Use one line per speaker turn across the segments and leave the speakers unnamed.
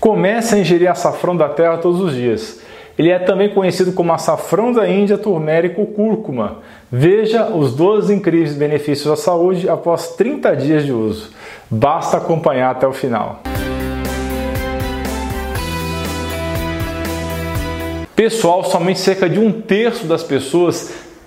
Comece a ingerir açafrão da terra todos os dias. Ele é também conhecido como açafrão da Índia turmérico cúrcuma. Veja os 12 incríveis benefícios à saúde após 30 dias de uso. Basta acompanhar até o final. Pessoal, somente cerca de um terço das pessoas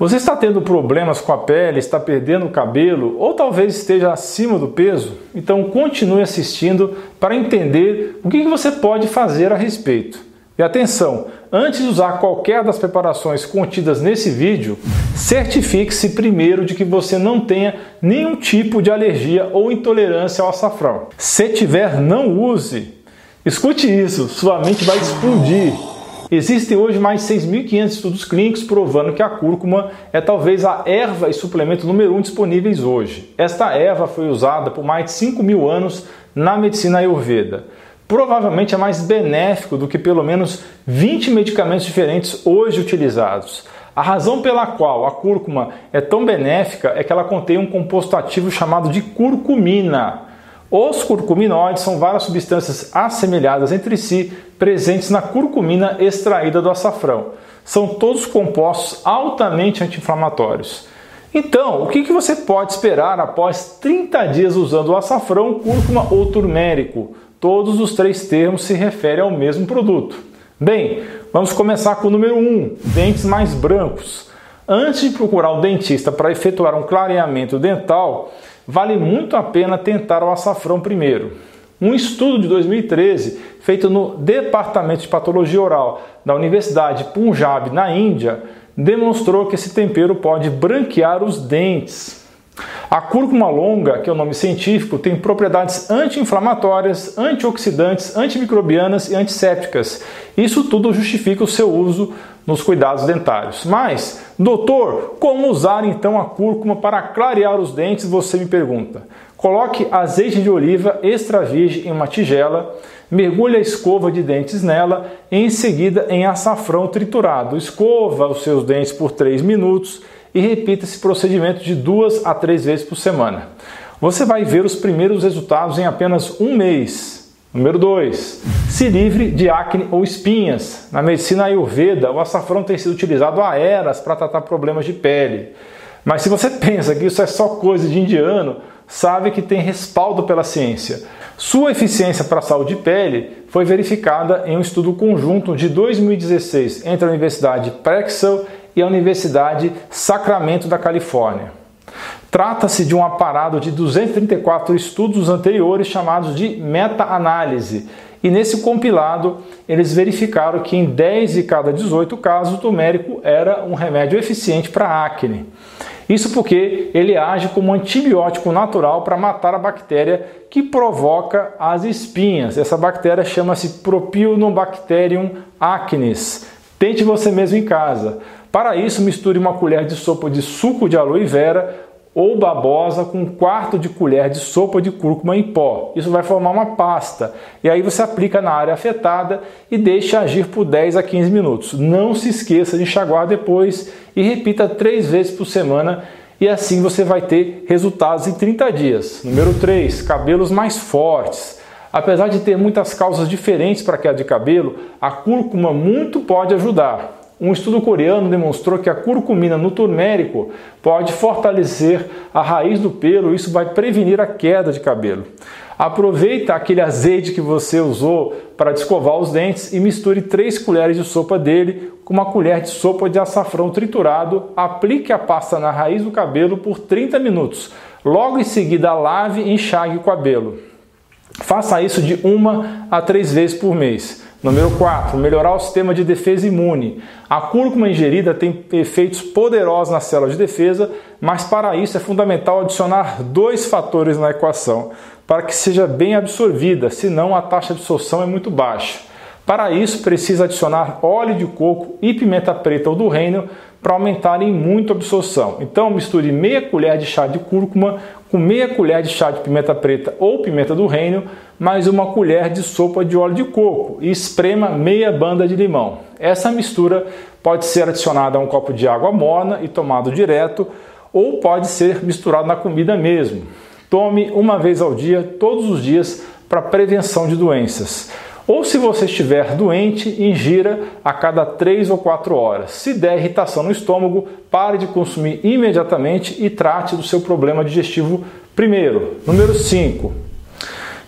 Você está tendo problemas com a pele, está perdendo o cabelo ou talvez esteja acima do peso? Então continue assistindo para entender o que você pode fazer a respeito. E atenção, antes de usar qualquer das preparações contidas nesse vídeo, certifique-se primeiro de que você não tenha nenhum tipo de alergia ou intolerância ao açafrão. Se tiver, não use. Escute isso, sua mente vai explodir. Existem hoje mais de 6.500 estudos clínicos provando que a cúrcuma é talvez a erva e suplemento número um disponíveis hoje. Esta erva foi usada por mais de 5 mil anos na medicina ayurveda. Provavelmente é mais benéfico do que pelo menos 20 medicamentos diferentes hoje utilizados. A razão pela qual a cúrcuma é tão benéfica é que ela contém um composto ativo chamado de curcumina. Os curcuminoides são várias substâncias assemelhadas entre si, presentes na curcumina extraída do açafrão. São todos compostos altamente anti-inflamatórios. Então, o que você pode esperar após 30 dias usando o açafrão, cúrcuma ou turmérico? Todos os três termos se referem ao mesmo produto. Bem, vamos começar com o número 1, um, dentes mais brancos. Antes de procurar o dentista para efetuar um clareamento dental, vale muito a pena tentar o açafrão primeiro. Um estudo de 2013, feito no Departamento de Patologia Oral da Universidade Punjab, na Índia, demonstrou que esse tempero pode branquear os dentes. A cúrcuma longa, que é o nome científico, tem propriedades anti-inflamatórias, antioxidantes, antimicrobianas e antissépticas. Isso tudo justifica o seu uso nos cuidados dentários. Mas, doutor, como usar então a cúrcuma para clarear os dentes? Você me pergunta. Coloque azeite de oliva extra virgem em uma tigela, mergulhe a escova de dentes nela e em seguida em açafrão triturado. Escova os seus dentes por 3 minutos e repita esse procedimento de duas a três vezes por semana. Você vai ver os primeiros resultados em apenas um mês. Número 2. Se livre de acne ou espinhas. Na medicina ayurveda, o açafrão tem sido utilizado há eras para tratar problemas de pele. Mas se você pensa que isso é só coisa de indiano, sabe que tem respaldo pela ciência. Sua eficiência para a saúde de pele foi verificada em um estudo conjunto de 2016 entre a Universidade Prexel e a Universidade Sacramento da Califórnia. Trata-se de um aparado de 234 estudos anteriores chamados de meta-análise. E nesse compilado, eles verificaram que em 10 de cada 18 casos, o turmérico era um remédio eficiente para acne. Isso porque ele age como antibiótico natural para matar a bactéria que provoca as espinhas. Essa bactéria chama-se Propionobacterium acnes. Tente você mesmo em casa. Para isso, misture uma colher de sopa de suco de aloe vera ou babosa com um quarto de colher de sopa de cúrcuma em pó. Isso vai formar uma pasta. E aí você aplica na área afetada e deixa agir por 10 a 15 minutos. Não se esqueça de enxaguar depois e repita três vezes por semana e assim você vai ter resultados em 30 dias. Número 3, cabelos mais fortes. Apesar de ter muitas causas diferentes para queda de cabelo, a cúrcuma muito pode ajudar. Um estudo coreano demonstrou que a curcumina no turmérico pode fortalecer a raiz do pelo, isso vai prevenir a queda de cabelo. Aproveita aquele azeite que você usou para descovar os dentes e misture 3 colheres de sopa dele com uma colher de sopa de açafrão triturado. Aplique a pasta na raiz do cabelo por 30 minutos. Logo em seguida, lave e enxague o cabelo. Faça isso de uma a três vezes por mês. Número 4, melhorar o sistema de defesa imune. A cúrcuma ingerida tem efeitos poderosos na célula de defesa, mas para isso é fundamental adicionar dois fatores na equação para que seja bem absorvida, senão a taxa de absorção é muito baixa. Para isso, precisa adicionar óleo de coco e pimenta preta ou do reino para aumentarem muito a absorção. Então, misture meia colher de chá de cúrcuma com meia colher de chá de pimenta preta ou pimenta do reino, mais uma colher de sopa de óleo de coco e esprema meia banda de limão. Essa mistura pode ser adicionada a um copo de água morna e tomado direto, ou pode ser misturado na comida mesmo. Tome uma vez ao dia, todos os dias, para prevenção de doenças. Ou se você estiver doente, ingira a cada 3 ou 4 horas. Se der irritação no estômago, pare de consumir imediatamente e trate do seu problema digestivo primeiro. Número 5.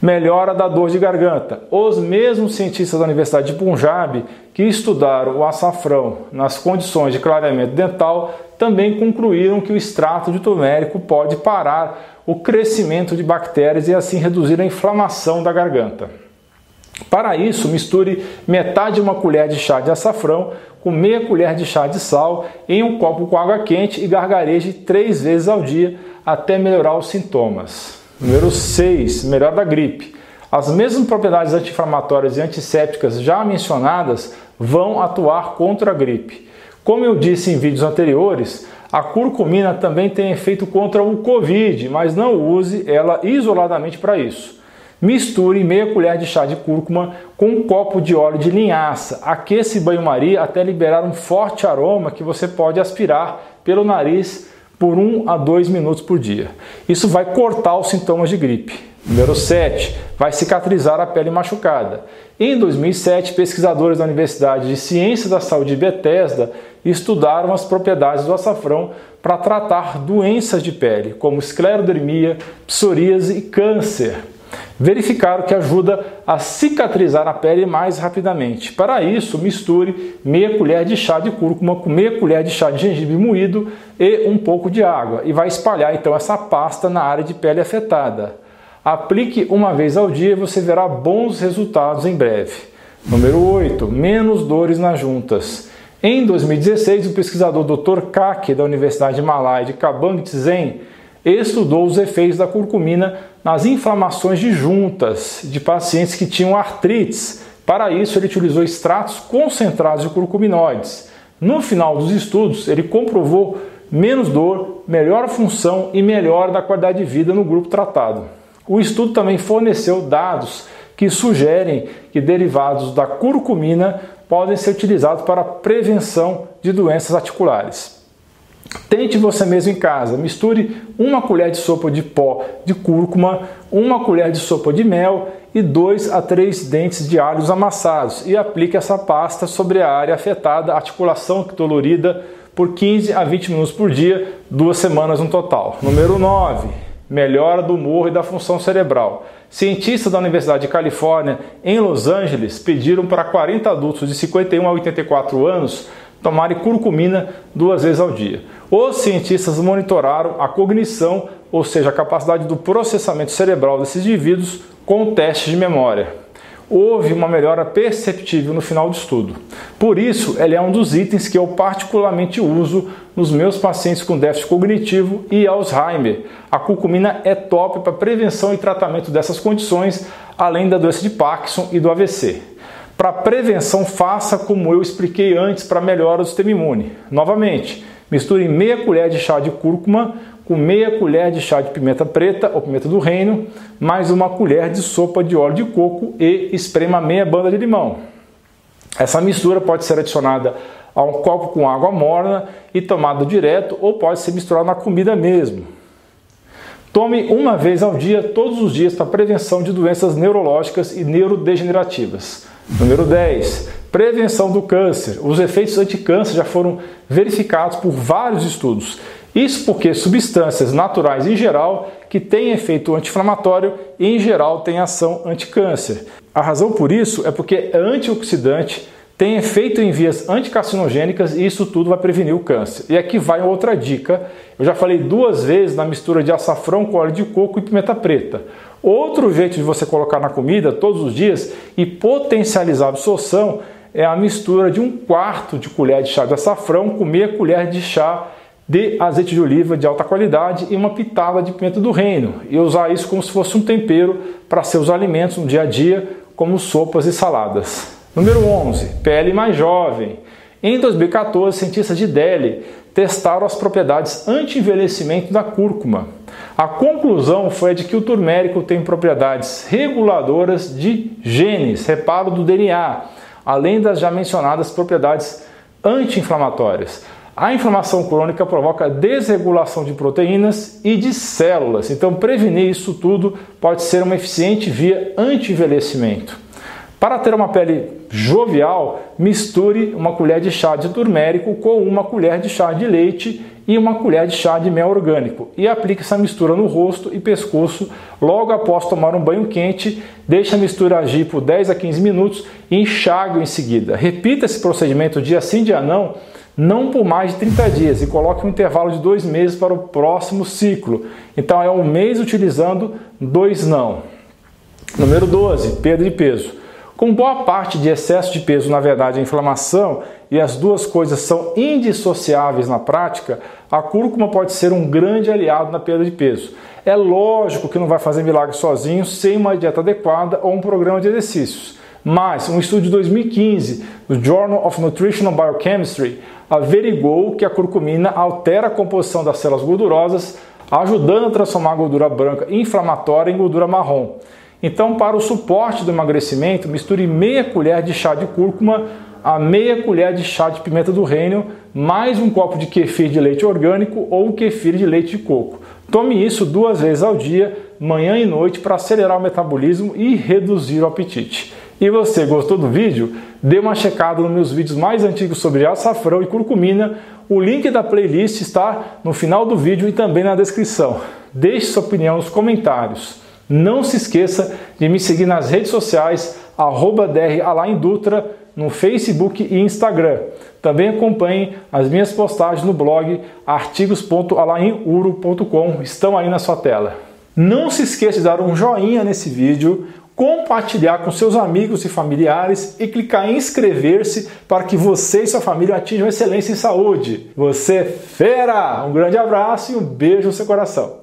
Melhora da dor de garganta. Os mesmos cientistas da Universidade de Punjab que estudaram o açafrão nas condições de clareamento dental também concluíram que o extrato de turmérico pode parar o crescimento de bactérias e assim reduzir a inflamação da garganta. Para isso, misture metade de uma colher de chá de açafrão com meia colher de chá de sal em um copo com água quente e gargareje três vezes ao dia até melhorar os sintomas. Número 6. Melhor da gripe. As mesmas propriedades anti-inflamatórias e antissépticas já mencionadas vão atuar contra a gripe. Como eu disse em vídeos anteriores, a curcumina também tem efeito contra o Covid, mas não use ela isoladamente para isso. Misture meia colher de chá de cúrcuma com um copo de óleo de linhaça. Aqueça banho-maria até liberar um forte aroma que você pode aspirar pelo nariz por 1 a 2 minutos por dia. Isso vai cortar os sintomas de gripe. Número 7. Vai cicatrizar a pele machucada. Em 2007, pesquisadores da Universidade de Ciências da Saúde de Bethesda estudaram as propriedades do açafrão para tratar doenças de pele, como esclerodermia, psoríase e câncer verificaram que ajuda a cicatrizar a pele mais rapidamente. Para isso, misture meia colher de chá de cúrcuma com meia colher de chá de gengibre moído e um pouco de água e vai espalhar então essa pasta na área de pele afetada. Aplique uma vez ao dia e você verá bons resultados em breve. Número 8. Menos dores nas juntas. Em 2016, o pesquisador Dr. Kake da Universidade Malaya de Kabang Tsen estudou os efeitos da curcumina nas inflamações de juntas de pacientes que tinham artrites. Para isso, ele utilizou extratos concentrados de curcuminoides. No final dos estudos, ele comprovou menos dor, melhor função e melhor da qualidade de vida no grupo tratado. O estudo também forneceu dados que sugerem que derivados da curcumina podem ser utilizados para a prevenção de doenças articulares. Tente você mesmo em casa. Misture uma colher de sopa de pó de cúrcuma, uma colher de sopa de mel e dois a três dentes de alhos amassados e aplique essa pasta sobre a área afetada, articulação dolorida, por 15 a 20 minutos por dia, duas semanas no total. Número 9. Melhora do humor e da função cerebral. Cientistas da Universidade de Califórnia, em Los Angeles, pediram para 40 adultos de 51 a 84 anos tomarem curcumina duas vezes ao dia. Os cientistas monitoraram a cognição, ou seja, a capacidade do processamento cerebral desses indivíduos com testes de memória. Houve uma melhora perceptível no final do estudo. Por isso, ele é um dos itens que eu particularmente uso nos meus pacientes com déficit cognitivo e Alzheimer. A curcumina é top para prevenção e tratamento dessas condições, além da doença de Parkinson e do AVC. Para prevenção, faça como eu expliquei antes para melhora do sistema imune. Novamente, misture meia colher de chá de cúrcuma com meia colher de chá de pimenta preta ou pimenta do reino, mais uma colher de sopa de óleo de coco e esprema meia banda de limão. Essa mistura pode ser adicionada a um copo com água morna e tomada direto ou pode ser misturada na comida mesmo. Tome uma vez ao dia, todos os dias, para prevenção de doenças neurológicas e neurodegenerativas. Número 10. Prevenção do câncer. Os efeitos anticâncer já foram verificados por vários estudos. Isso porque substâncias naturais em geral que têm efeito anti-inflamatório em geral têm ação anticâncer. A razão por isso é porque é antioxidante, tem efeito em vias anticarcinogênicas e isso tudo vai prevenir o câncer. E aqui vai outra dica. Eu já falei duas vezes na mistura de açafrão com óleo de coco e pimenta preta. Outro jeito de você colocar na comida todos os dias e potencializar a absorção é a mistura de um quarto de colher de chá de açafrão com meia colher de chá de azeite de oliva de alta qualidade e uma pitada de pimenta do reino. E usar isso como se fosse um tempero para seus alimentos no dia a dia, como sopas e saladas. Número 11, pele mais jovem. Em 2014, cientistas de Delhi testaram as propriedades anti-envelhecimento da cúrcuma. A conclusão foi de que o turmérico tem propriedades reguladoras de genes, reparo do DNA, além das já mencionadas propriedades anti-inflamatórias. A inflamação crônica provoca desregulação de proteínas e de células, então prevenir isso tudo pode ser uma eficiente via anti-envelhecimento. Para ter uma pele jovial, misture uma colher de chá de turmérico com uma colher de chá de leite e uma colher de chá de mel orgânico e aplique essa mistura no rosto e pescoço logo após tomar um banho quente. Deixe a mistura agir por 10 a 15 minutos e enxague em seguida. Repita esse procedimento dia sim, dia não, não por mais de 30 dias e coloque um intervalo de dois meses para o próximo ciclo. Então é um mês utilizando, dois não. Número 12, perda de peso. Com boa parte de excesso de peso, na verdade, é inflamação, e as duas coisas são indissociáveis na prática, a cúrcuma pode ser um grande aliado na perda de peso. É lógico que não vai fazer milagre sozinho sem uma dieta adequada ou um programa de exercícios. Mas um estudo de 2015 do Journal of Nutritional Biochemistry averigou que a curcumina altera a composição das células gordurosas, ajudando a transformar a gordura branca inflamatória em gordura marrom. Então, para o suporte do emagrecimento, misture meia colher de chá de cúrcuma a meia colher de chá de pimenta do reino, mais um copo de kefir de leite orgânico ou kefir de leite de coco. Tome isso duas vezes ao dia, manhã e noite, para acelerar o metabolismo e reduzir o apetite. E você gostou do vídeo? Dê uma checada nos meus vídeos mais antigos sobre açafrão e curcumina. O link da playlist está no final do vídeo e também na descrição. Deixe sua opinião nos comentários. Não se esqueça de me seguir nas redes sociais, arroba Dutra, no Facebook e Instagram. Também acompanhe as minhas postagens no blog artigos.alainuro.com, estão aí na sua tela. Não se esqueça de dar um joinha nesse vídeo, compartilhar com seus amigos e familiares e clicar em inscrever-se para que você e sua família atinjam excelência em saúde. Você é fera! Um grande abraço e um beijo no seu coração.